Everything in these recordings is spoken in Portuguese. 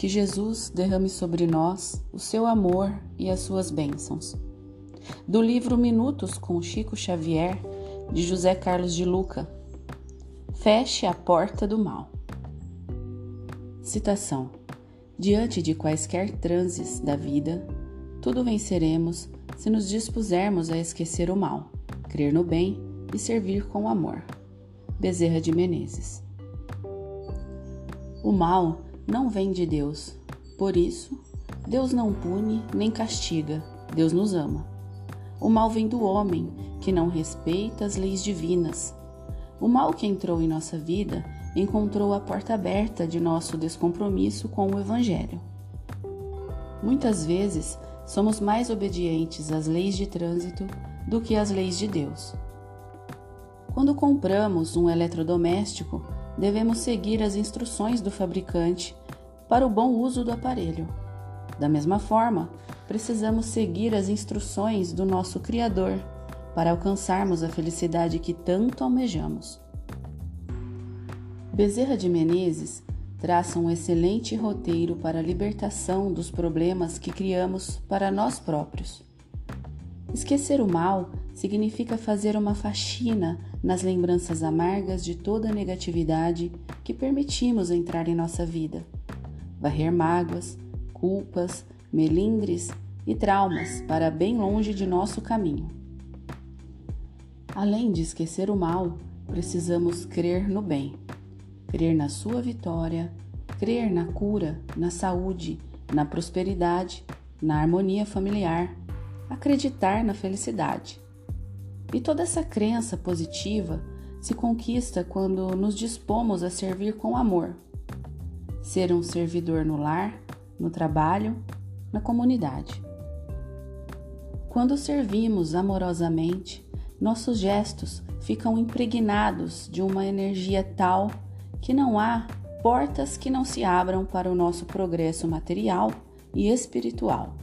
que Jesus derrame sobre nós o seu amor e as suas bênçãos. Do livro Minutos com Chico Xavier, de José Carlos de Luca. Feche a porta do mal. Citação: Diante de quaisquer transes da vida, tudo venceremos se nos dispusermos a esquecer o mal, crer no bem e servir com amor. Bezerra de Menezes. O mal não vem de Deus. Por isso, Deus não pune nem castiga, Deus nos ama. O mal vem do homem, que não respeita as leis divinas. O mal que entrou em nossa vida encontrou a porta aberta de nosso descompromisso com o Evangelho. Muitas vezes somos mais obedientes às leis de trânsito do que às leis de Deus. Quando compramos um eletrodoméstico, devemos seguir as instruções do fabricante para o bom uso do aparelho. Da mesma forma, precisamos seguir as instruções do nosso Criador para alcançarmos a felicidade que tanto almejamos. Bezerra de Menezes traça um excelente roteiro para a libertação dos problemas que criamos para nós próprios. Esquecer o mal significa fazer uma faxina nas lembranças amargas de toda a negatividade que permitimos entrar em nossa vida, varrer mágoas, culpas, melindres e traumas para bem longe de nosso caminho. Além de esquecer o mal, precisamos crer no bem, crer na sua vitória, crer na cura, na saúde, na prosperidade, na harmonia familiar, acreditar na felicidade. E toda essa crença positiva se conquista quando nos dispomos a servir com amor. Ser um servidor no lar, no trabalho, na comunidade. Quando servimos amorosamente, nossos gestos ficam impregnados de uma energia tal que não há portas que não se abram para o nosso progresso material e espiritual.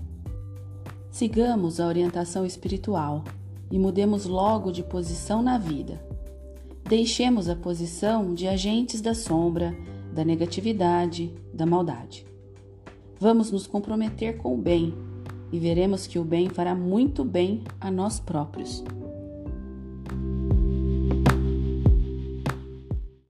Sigamos a orientação espiritual e mudemos logo de posição na vida. Deixemos a posição de agentes da sombra, da negatividade, da maldade. Vamos nos comprometer com o bem e veremos que o bem fará muito bem a nós próprios.